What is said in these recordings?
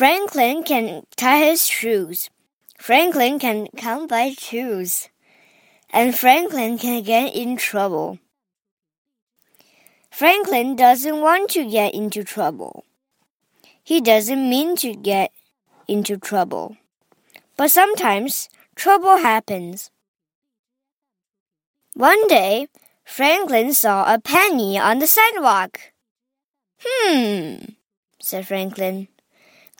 Franklin can tie his shoes. Franklin can count by twos. And Franklin can get in trouble. Franklin doesn't want to get into trouble. He doesn't mean to get into trouble. But sometimes trouble happens. One day, Franklin saw a penny on the sidewalk. Hmm, said Franklin.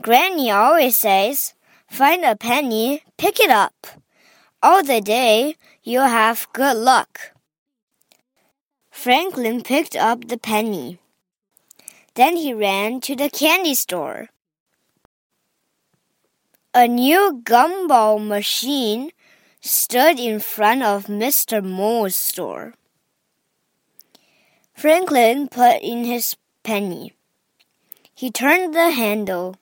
Granny always says, find a penny, pick it up. All the day you'll have good luck. Franklin picked up the penny. Then he ran to the candy store. A new gumball machine stood in front of Mr. Mole's store. Franklin put in his penny. He turned the handle.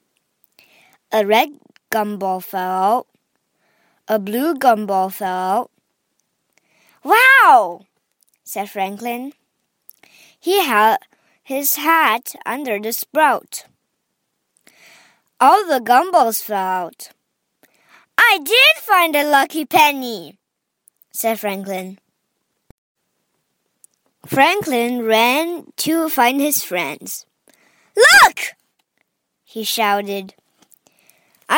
A red gumball fell out. A blue gumball fell out. Wow! said Franklin. He had his hat under the sprout. All the gumballs fell out. I did find a lucky penny, said Franklin. Franklin ran to find his friends. Look! he shouted.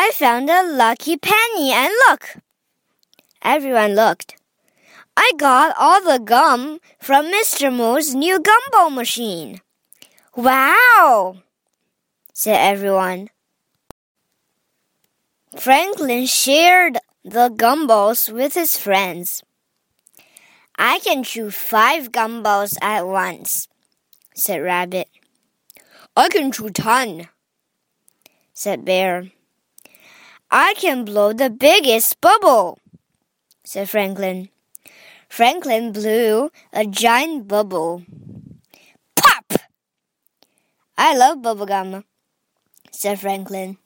I found a lucky penny, and look! Everyone looked. I got all the gum from Mr. Mole's new gumball machine. Wow! said everyone. Franklin shared the gumballs with his friends. I can chew five gumballs at once, said Rabbit. I can chew ten, said Bear. I can blow the biggest bubble, said Franklin. Franklin blew a giant bubble. Pop! I love bubblegum, said Franklin.